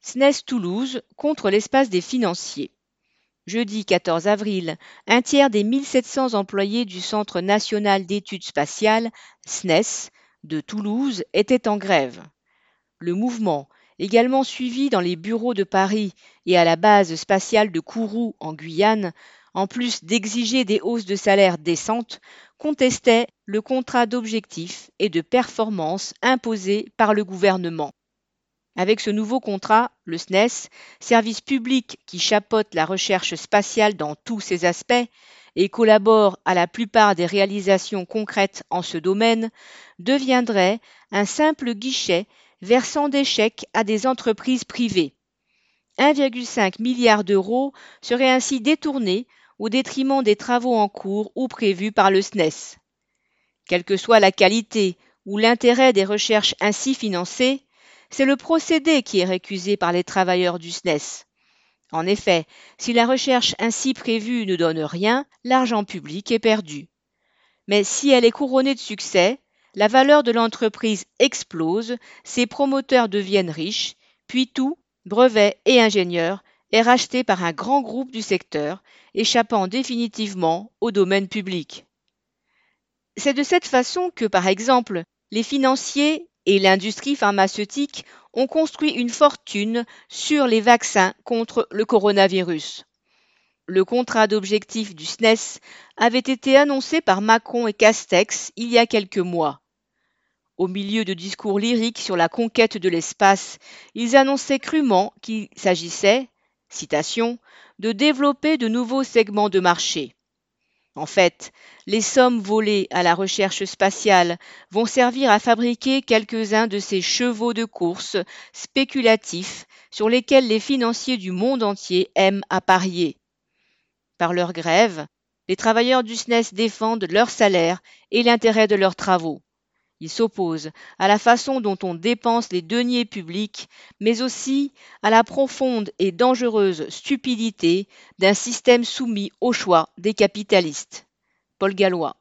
SNES Toulouse contre l'espace des financiers. Jeudi 14 avril, un tiers des 1700 employés du Centre national d'études spatiales, SNES, de Toulouse étaient en grève. Le mouvement, également suivi dans les bureaux de Paris et à la base spatiale de Kourou en Guyane, en plus d'exiger des hausses de salaire décentes, contestait le contrat d'objectifs et de performance imposé par le gouvernement. Avec ce nouveau contrat, le SNES, service public qui chapeaute la recherche spatiale dans tous ses aspects et collabore à la plupart des réalisations concrètes en ce domaine, deviendrait un simple guichet versant des chèques à des entreprises privées. 1,5 milliard d'euros seraient ainsi détournés au détriment des travaux en cours ou prévus par le SNES. Quelle que soit la qualité ou l'intérêt des recherches ainsi financées, c'est le procédé qui est récusé par les travailleurs du SNES. En effet, si la recherche ainsi prévue ne donne rien, l'argent public est perdu. Mais si elle est couronnée de succès, la valeur de l'entreprise explose, ses promoteurs deviennent riches, puis tout, brevets et ingénieurs, est racheté par un grand groupe du secteur, échappant définitivement au domaine public. C'est de cette façon que, par exemple, les financiers et l'industrie pharmaceutique ont construit une fortune sur les vaccins contre le coronavirus. Le contrat d'objectif du SNES avait été annoncé par Macron et Castex il y a quelques mois. Au milieu de discours lyriques sur la conquête de l'espace, ils annonçaient crûment qu'il s'agissait, citation, de développer de nouveaux segments de marché. En fait, les sommes volées à la recherche spatiale vont servir à fabriquer quelques-uns de ces chevaux de course spéculatifs sur lesquels les financiers du monde entier aiment à parier. Par leur grève, les travailleurs du SNES défendent leur salaire et l'intérêt de leurs travaux. Ils s'opposent à la façon dont on dépense les deniers publics, mais aussi à la profonde et dangereuse stupidité d'un système soumis au choix des capitalistes. Paul Gallois